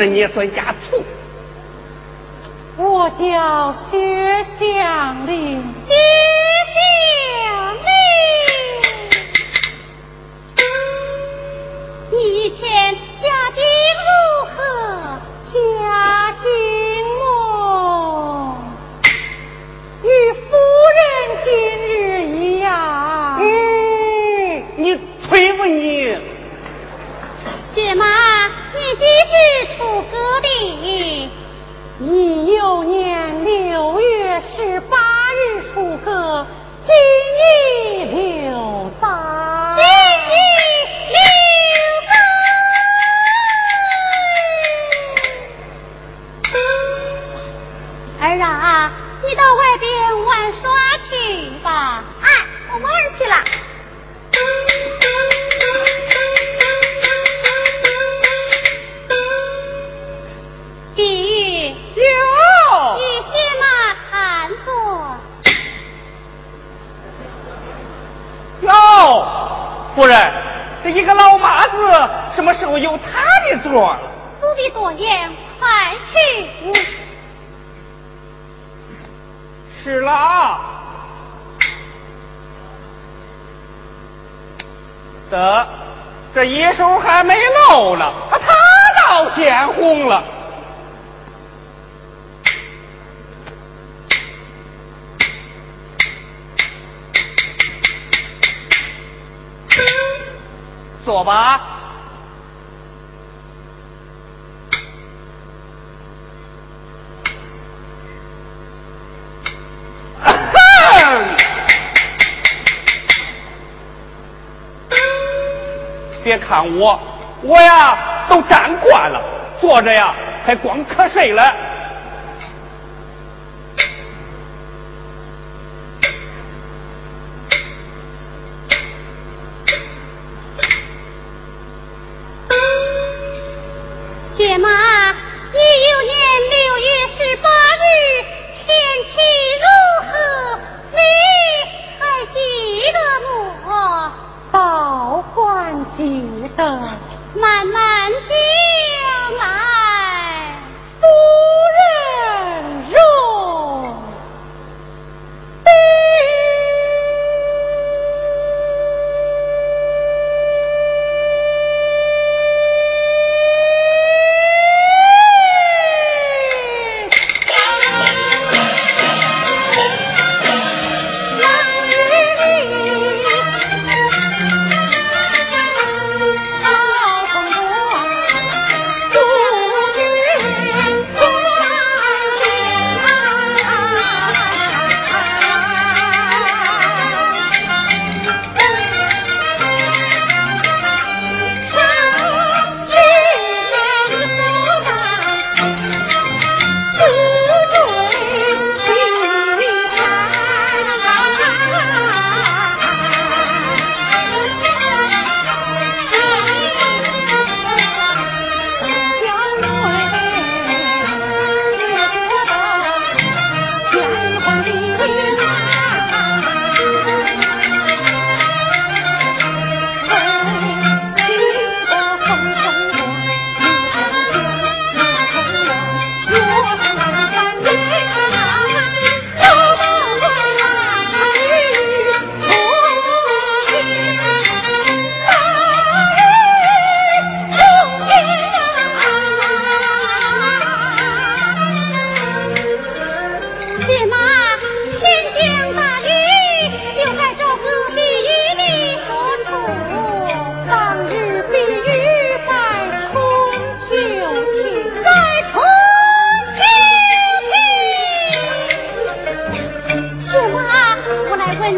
那你也算家。坐吧。别看我我呀都站惯了坐着呀还光瞌睡了？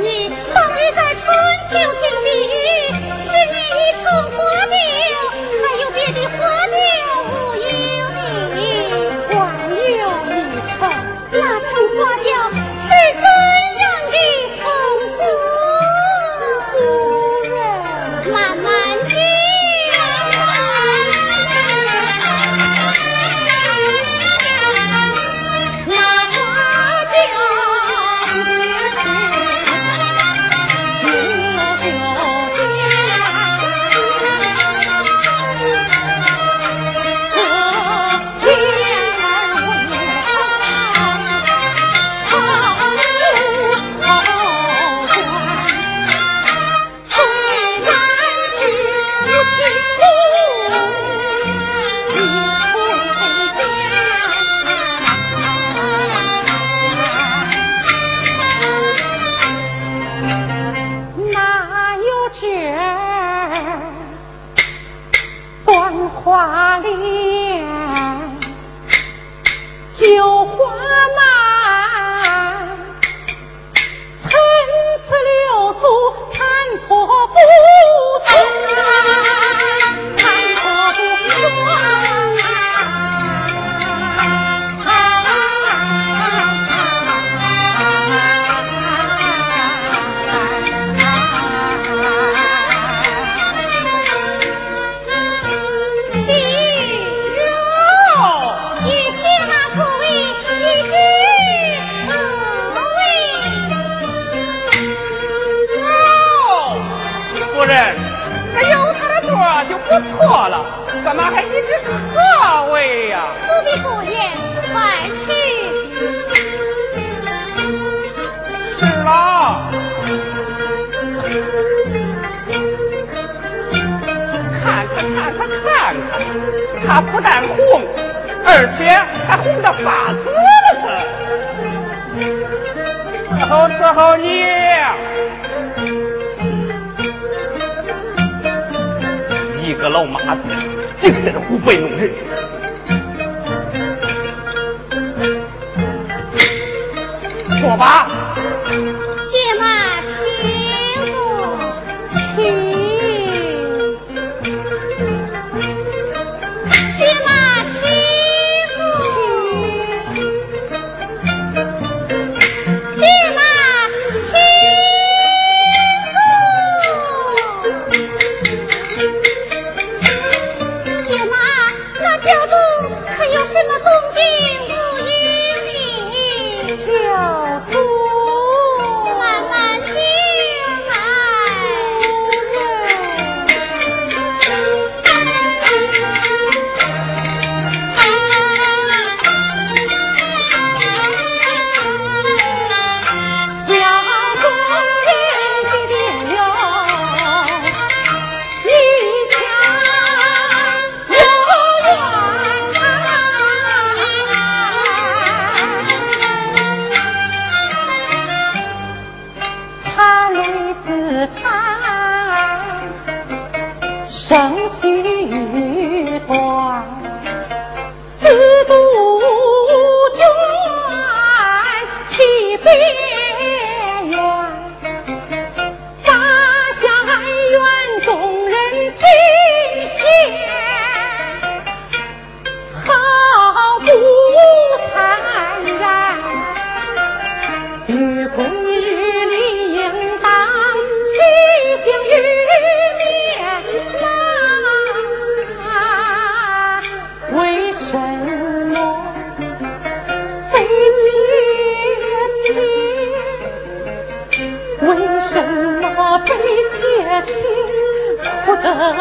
你等于在春秋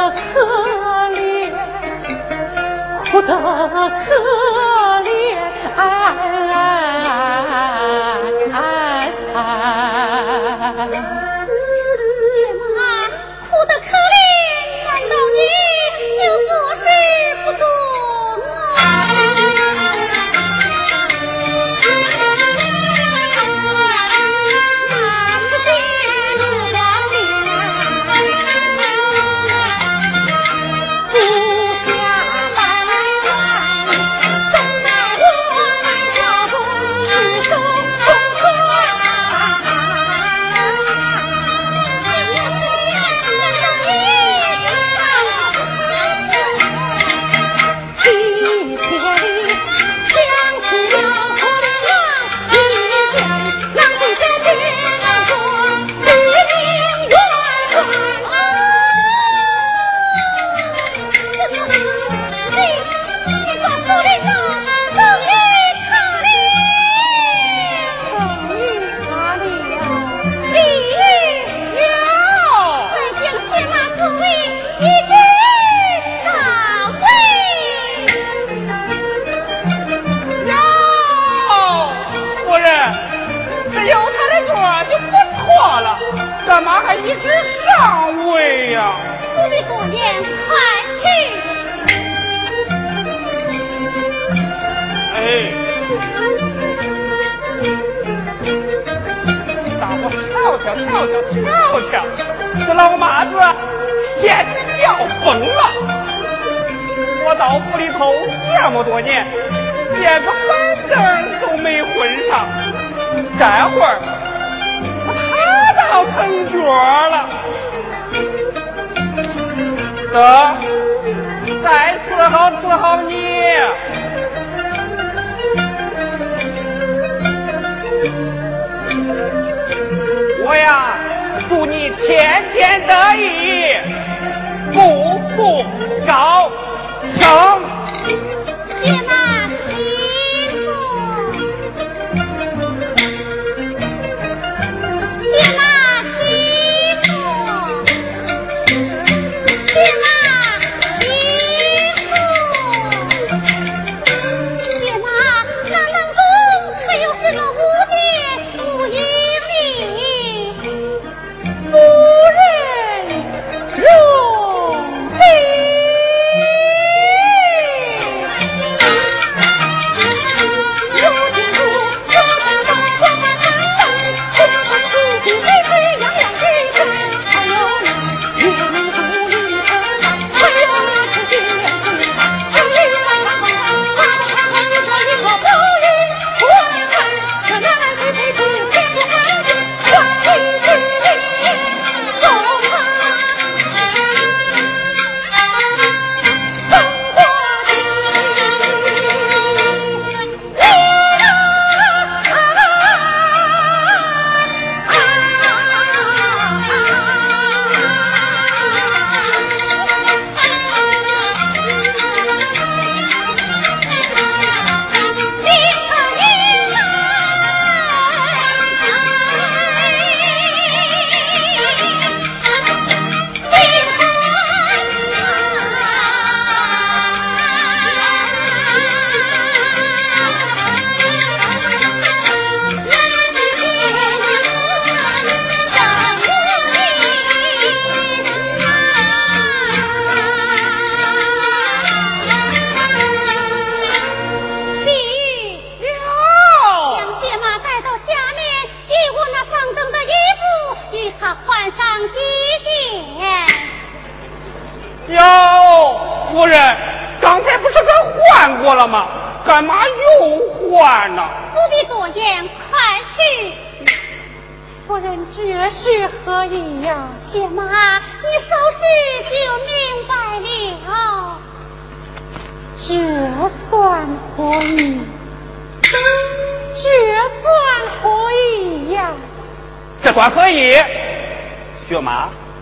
可怜哭得可怜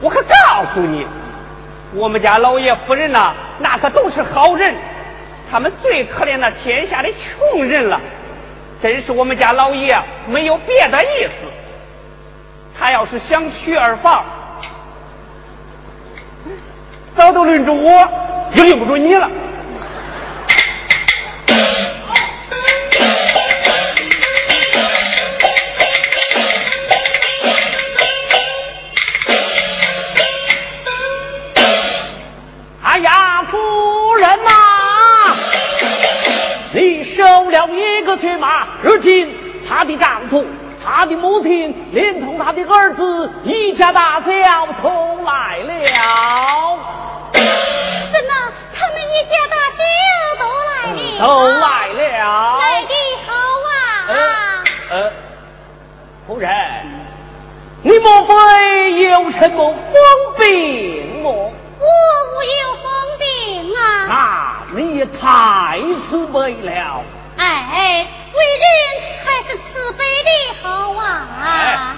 我可告诉你，我们家老爷夫人呐，那可都是好人，他们最可怜那天下的穷人了。真是我们家老爷没有别的意思，他要是想娶二房，早都轮着我，也轮不着你了。如今，他的丈夫、他的母亲，连同他的儿子，一家大小都来了。怎么，他们一家大小都来了？都来了。来的好啊！呃，夫人，你莫非有什么疯病么？我无有疯病啊。那你也太慈悲了。哎。为人还是慈悲的好啊！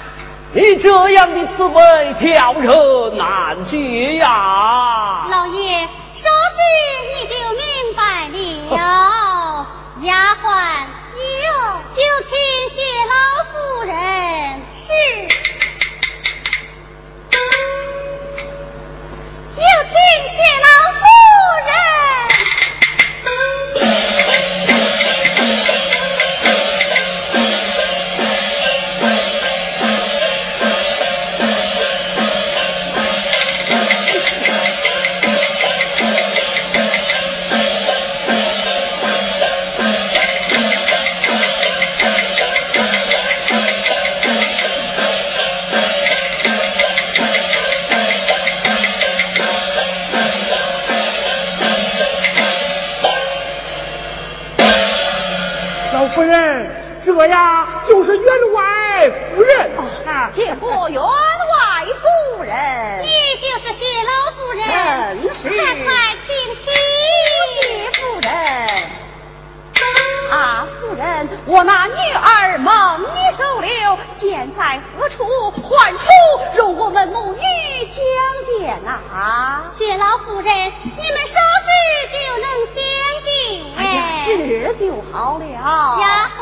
你这样的慈悲叫人难解呀！老爷，说句你就明白了。丫鬟有，就请谢老夫人。是，有请谢老夫这呀就是员外夫人啊。谢过员外夫人，你就是谢老夫人，正是。快快请起，谢夫人。啊，夫人，我那女儿梦你收留，现在何处唤出，容我们母女相见啊？谢老夫人，你们稍事就能相见。哎呀，是就好了。丫鬟，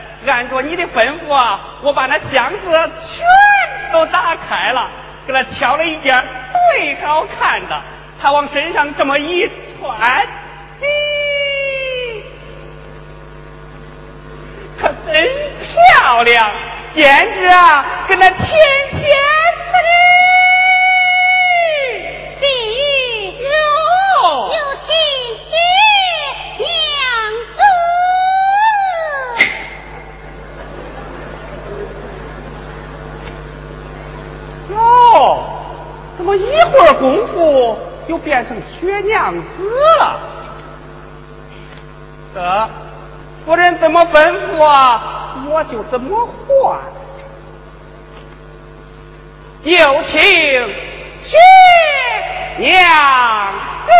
按着你的吩咐啊，我把那箱子全都打开了，给他挑了一件最好看的，他往身上这么一穿。可真漂亮，简直啊，跟那天仙功夫又变成雪娘子了？得。夫人怎么吩咐啊，我就怎么换。有请薛娘子。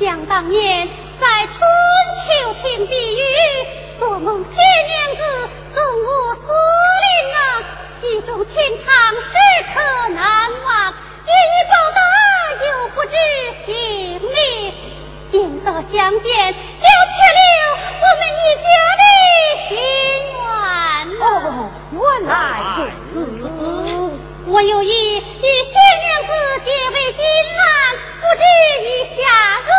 想当年，在春秋亭比喻，做梦见娘子送我锁麟囊，记中情长，时刻难忘。一一报答，又不知姓名，今得相见，就却了我们一家的心愿。哦，原来如此。我有意与薛娘子结为金兰，不知以下如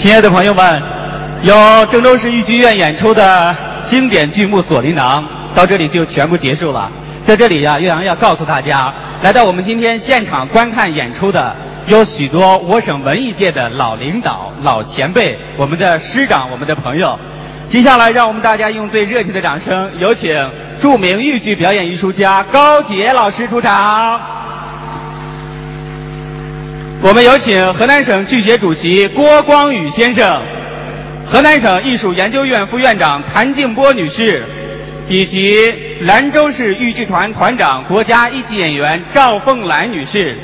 亲爱的朋友们，由郑州市豫剧院演出的经典剧目《锁麟囊》到这里就全部结束了。在这里呀、岳阳要告诉大家，来到我们今天现场观看演出的有许多我省文艺界的老领导、老前辈，我们的师长、我们的朋友。接下来，让我们大家用最热情的掌声，有请著名豫剧表演艺术家高杰老师出场。我们有请河南省剧协主席郭光宇先生，河南省艺术研究院副院长谭静波女士，以及兰州市豫剧团团长、国家一级演员赵凤兰女士，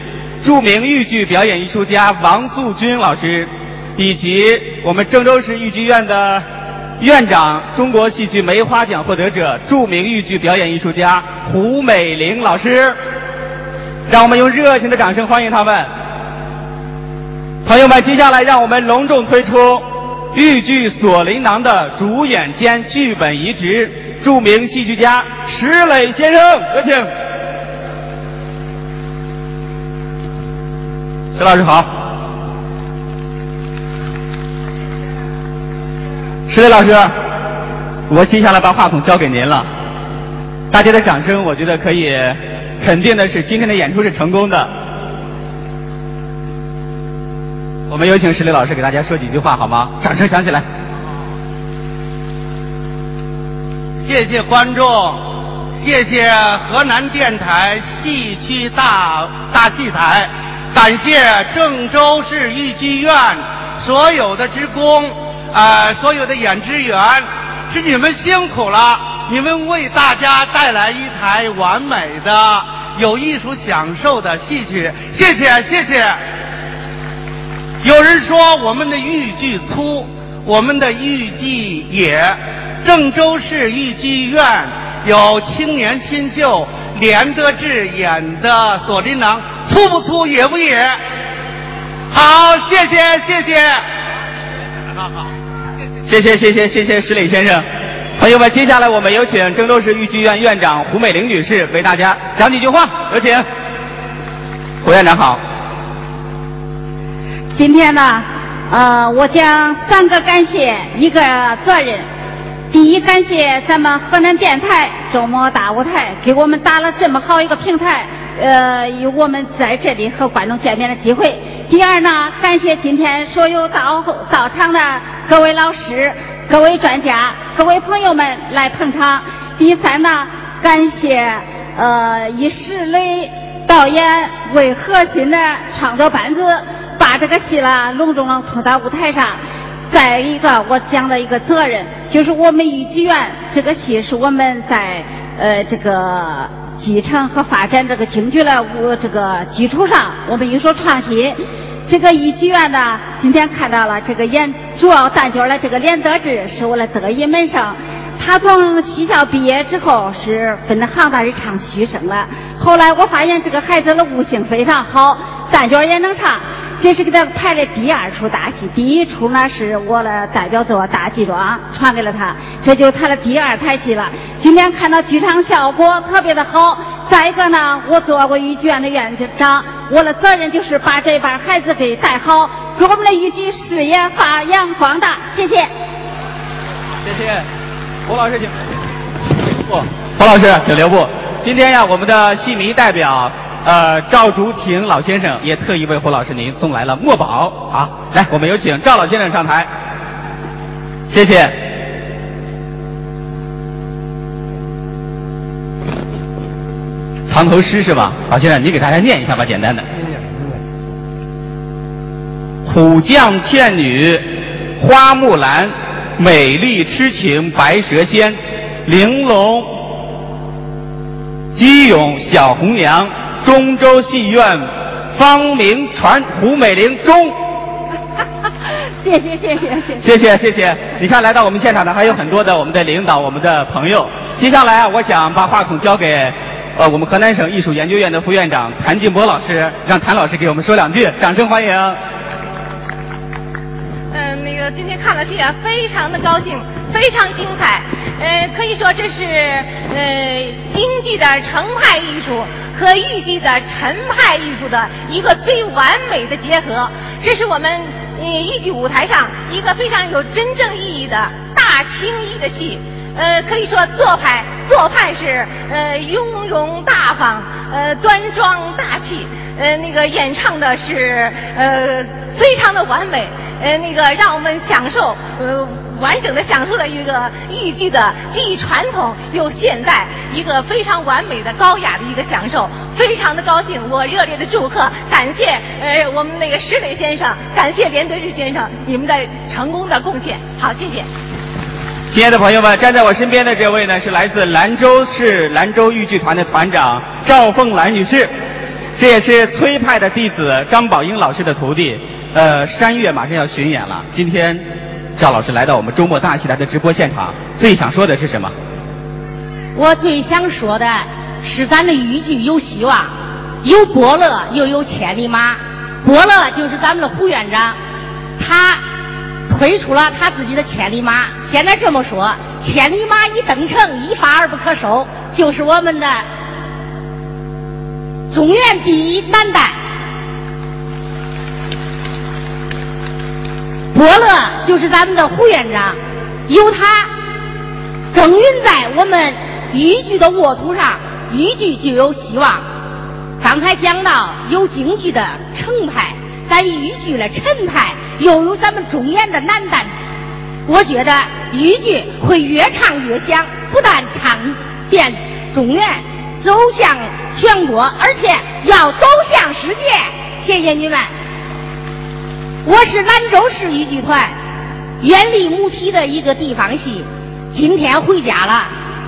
著名豫剧表演艺术家王素君老师，以及我们郑州市豫剧院的院长、中国戏剧梅花奖获得者、著名豫剧表演艺术家胡美玲老师。让我们用热情的掌声欢迎他们。朋友们，接下来让我们隆重推出豫剧《锁麟囊》的主演兼剧本移植，著名戏剧家石磊先生，有请。石老师好。石磊老师，我接下来把话筒交给您了。大家的掌声，我觉得可以肯定的是，今天的演出是成功的。我们有请石磊老师给大家说几句话好吗？掌声响起来。谢谢观众，谢谢河南电台戏曲大大戏台，感谢郑州市豫剧院所有的职工，呃，所有的演职员，是你们辛苦了，你们为大家带来一台完美的有艺术享受的戏曲。谢谢，谢谢。有人说我们的豫剧粗，我们的豫剧野。郑州市豫剧院有青年新秀连德志演的《锁麟囊》，粗不粗，野不野？好，谢谢，谢谢。谢谢，谢谢，谢谢石磊先生。朋友们，接下来我们有请郑州市豫剧院院长胡美玲女士为大家讲几句话，有请。胡院长好。今天呢，呃，我讲三个感谢，一个责任。第一，感谢咱们河南电台周末大舞台给我们打了这么好一个平台，呃，有我们在这里和观众见面的机会。第二呢，感谢今天所有到到场的各位老师。各位专家、各位朋友们来捧场。第三呢，感谢呃以石磊导演为核心的创作班子，把这个戏啦隆重的推到舞台上。再一个，我讲的一个责任，就是我们豫剧院这个戏是我们在呃这个继承和发展这个京剧的这个基础上，我们有所创新。这个豫剧院呢，今天看到了这个演主要旦角的这个连德志是我的得意门生。他从戏校毕业之后是分的行当是唱戏生了。后来我发现这个孩子的悟性非常好，旦角也能唱。这是给他排的第二出大戏，第一出呢是我的代表作《大祭庄》，传给了他，这就是他的第二台戏了。今天看到剧场效果特别的好。再一个呢，我做过豫剧院的院长，我的责任就是把这帮孩子给带好，给我们的豫剧事业发扬光大。谢谢。谢谢，胡老师请。不，胡老师请留步。今天呀，我们的戏迷代表。呃，赵竹亭老先生也特意为胡老师您送来了墨宝好，来，我们有请赵老先生上台，谢谢。藏头诗是吧？老先生，你给大家念一下吧，简单的。虎将倩女花木兰，美丽痴情白蛇仙，玲珑鸡勇小红娘。中州戏院方明传胡美玲中，谢谢谢谢谢谢谢谢谢。你看来到我们现场的还有很多的我们的领导我们的朋友。接下来啊，我想把话筒交给呃我们河南省艺术研究院的副院长谭进波老师，让谭老师给我们说两句，掌声欢迎。嗯，那个今天看了戏啊，非常的高兴，非常精彩。呃，可以说这是呃京剧的程派艺术。和豫剧的陈派艺术的一个最完美的结合，这是我们豫剧舞台上一个非常有真正意义的大青衣的戏。呃，可以说做派做派是呃雍容大方，呃端庄大气，呃那个演唱的是呃非常的完美，呃那个让我们享受呃。完整的讲述了一个豫剧的既传统又现代，一个非常完美的高雅的一个享受，非常的高兴。我热烈的祝贺，感谢呃我们那个石磊先生，感谢连德日先生，你们的成功的贡献。好，谢谢。亲爱的朋友们，站在我身边的这位呢，是来自兰州市兰州豫剧团的团长赵凤兰女士，这也是崔派的弟子张宝英老师的徒弟。呃，山月马上要巡演了，今天。赵老师来到我们周末大戏台的直播现场，最想说的是什么？我最想说的是，咱的豫剧有希望，有伯乐又有千里马。伯乐就是咱们的胡院长，他推出了他自己的千里马。现在这么说，千里马一登城，一发而不可收，就是我们的中原第一男旦。伯乐就是咱们的胡院长，有他耕耘在我们豫剧的沃土上，豫剧就有希望。刚才讲到有京剧的程派，咱豫剧的陈派，又有咱们中原的南旦，我觉得豫剧会越唱越响，不但唱遍中原，走向全国，而且要走向世界。谢谢你们。我是兰州市豫剧团原立母体的一个地方戏，今天回家了，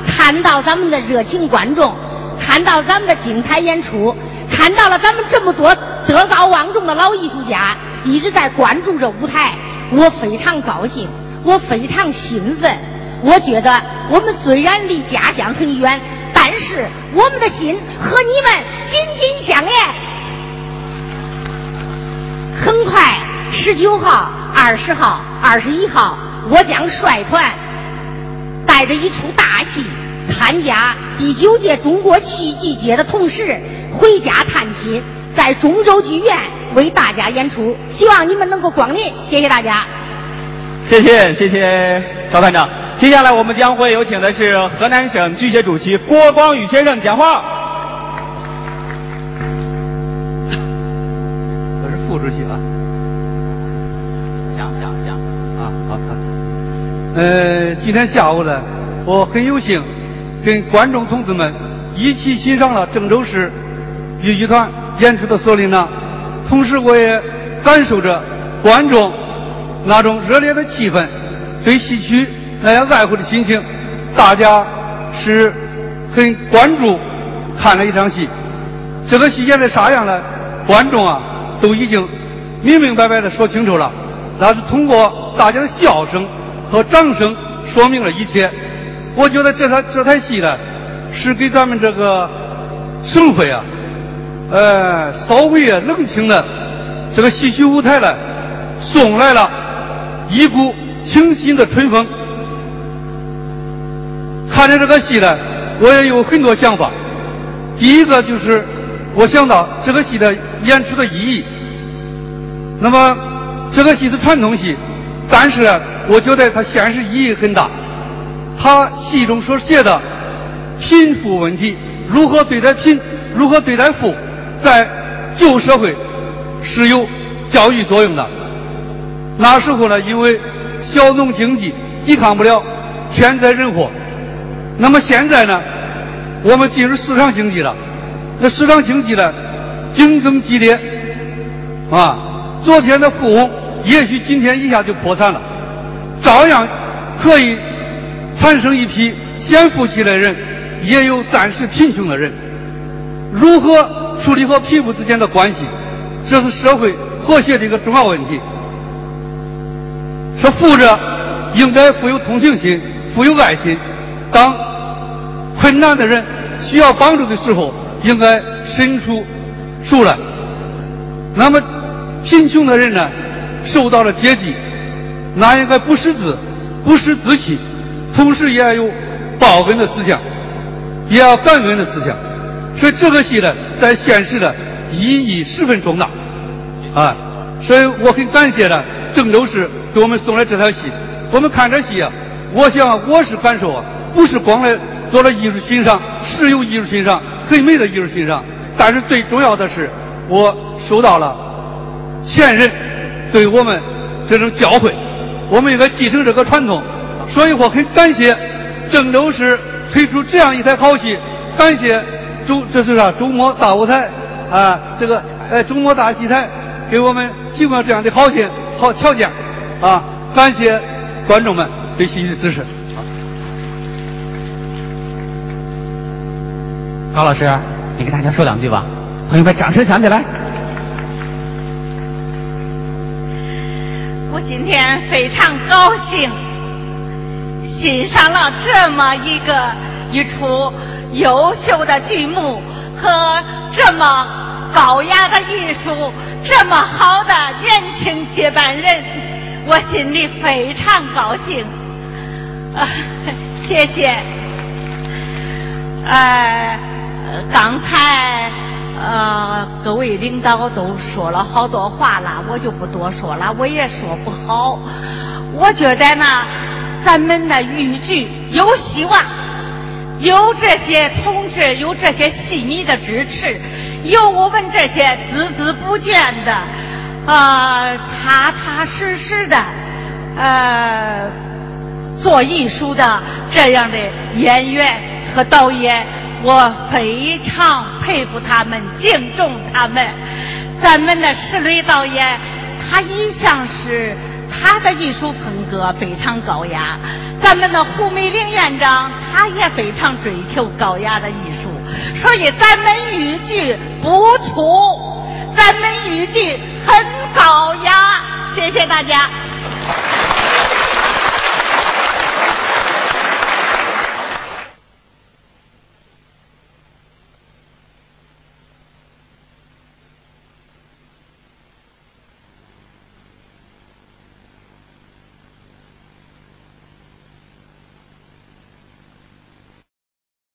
看到咱们的热情观众，看到咱们的精彩演出，看到了咱们这么多德高望重的老艺术家一直在关注这舞台，我非常高兴，我非常兴奋。我觉得我们虽然离家乡很远，但是我们的心和你们紧紧相连。很快，十九号、二十号、二十一号，我将率团带着一出大戏，参加第九届中国戏剧节的同时回家探亲，在中州剧院为大家演出。希望你们能够光临，谢谢大家。谢谢谢谢赵团长。接下来我们将会有请的是河南省剧协主席郭光宇先生讲话。副主席啊，像像像啊，好好。呃，今天下午呢，我很有幸跟观众同志们一起欣赏了郑州市豫剧团演出的《锁麟囊》，同时我也感受着观众那种热烈的气氛，对戏曲那样爱护的心情。大家是很关注看了一场戏，这个戏演的啥样呢？观众啊。都已经明明白白的说清楚了，那是通过大家的笑声和掌声说明了一切。我觉得这台这台戏呢，是给咱们这个省会啊，呃，稍微啊冷清的这个戏曲舞台呢，送来了一股清新的春风。看着这个戏呢，我也有很多想法。第一个就是。我想到这个戏的演出的意义。那么，这个戏是传统戏，但是呢我觉得它现实意义很大。它戏中所写的贫富问题，如何对待贫，如何对待富，在旧社会是有教育作用的。那时候呢，因为小农经济抵抗不了天灾人祸，那么现在呢，我们进入市场经济了。那市场经济呢，竞争激烈，啊，昨天的富翁也许今天一下就破产了，照样可以产生一批先富起来的人，也有暂时贫穷的人。如何处理和贫富之间的关系，这是社会和谐的一个重要问题。说富者应该富有同情心，富有爱心，当困难的人需要帮助的时候。应该伸出手来。那么贫穷的人呢，受到了接济，那应该不识字，不识自弃，同时也要有报恩的思想，也要感恩的思想。所以这个戏呢，在现实的意义十分重大啊。所以我很感谢呢，郑州市给我们送来这台戏。我们看这戏啊，我想我是感受啊，不是光来做了艺术欣赏，是有艺术欣赏。很美的艺术欣赏，但是最重要的是，我受到了前人对我们这种教诲，我们应该继承这个传统。所以我很感谢郑州市推出这样一台好戏，感谢周这是啥？周末大舞台啊，这个呃周末大戏台给我们提供了这样的好戏好条件啊，感谢观众们对戏剧的支持。高老师，你给大家说两句吧，朋友们，掌声响起来！我今天非常高兴，欣赏了这么一个一出优秀的剧目和这么高雅的艺术，这么好的年轻接班人，我心里非常高兴。谢谢。呃。刚才呃，各位领导都说了好多话了，我就不多说了，我也说不好。我觉得呢，咱们的豫剧有希望，有这些同志，有这些戏迷的支持，有我们这些孜孜不倦的、啊踏踏实实的呃做艺术的这样的演员和导演。我非常佩服他们，敬重他们。咱们的石磊导演，他一向是他的艺术风格非常高雅。咱们的胡美玲院长，他也非常追求高雅的艺术，所以咱们豫剧不错，咱们豫剧很高雅。谢谢大家。